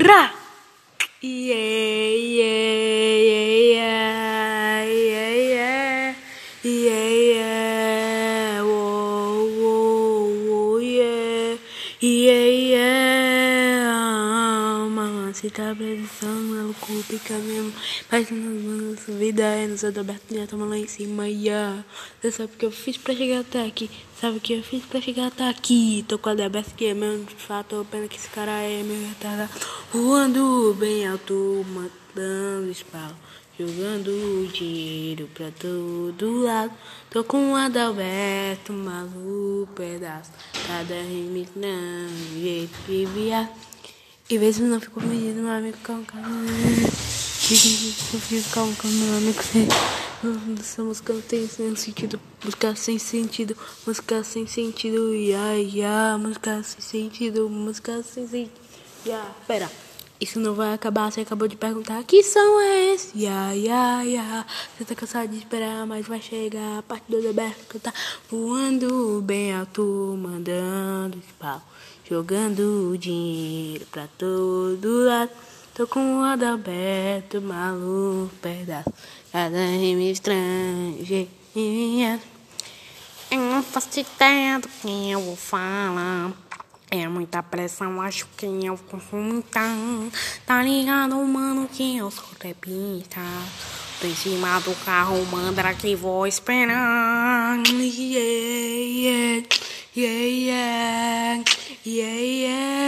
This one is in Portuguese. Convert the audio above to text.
Ra! Yeah, yeah, yeah, yeah, yeah, yeah, yeah, whoa, whoa, whoa, yeah, yeah, yeah. Mamãe, tá precisando, ela pica mesmo. Mas na nossa vida é nos aberto, né? Toma lá em cima, yeah. Você sabe o que eu fiz pra chegar até aqui? Sabe o que eu fiz pra chegar até aqui? Tô com a aberto que é mesmo, de fato, pena que esse cara é meio retardado. Voando bem alto, matando espaço. Jogando dinheiro pra todo lado. Tô com o Adalberto, maluco, pedaço. Cada remix não, jeito de viado. E se não ficou pedindo, meu amigo, calma, calma. Calma, calma, meu amigo. Essa música não tem sentido. Música sem sentido. Música sem sentido. Ya, ya. Música sem sentido. Música sem sentido. Ya, pera. Isso não vai acabar. Você acabou de perguntar que som é esse? Ya, ya, ya. Você tá cansado de esperar, mas vai chegar. A parte do que tá voando bem alto, mandando pau. Jogando dinheiro pra todo lado. Tô com o Adalberto, maluco, pedaço. Cada rima estrangeira. Eu não faço ideia do que eu vou falar. É muita pressão, acho que eu consumo então. Tá ligado, mano, que eu sou repita. Tô em cima do carro, manda que vou esperar. Yeah, yeah, yeah, yeah, yeah, yeah.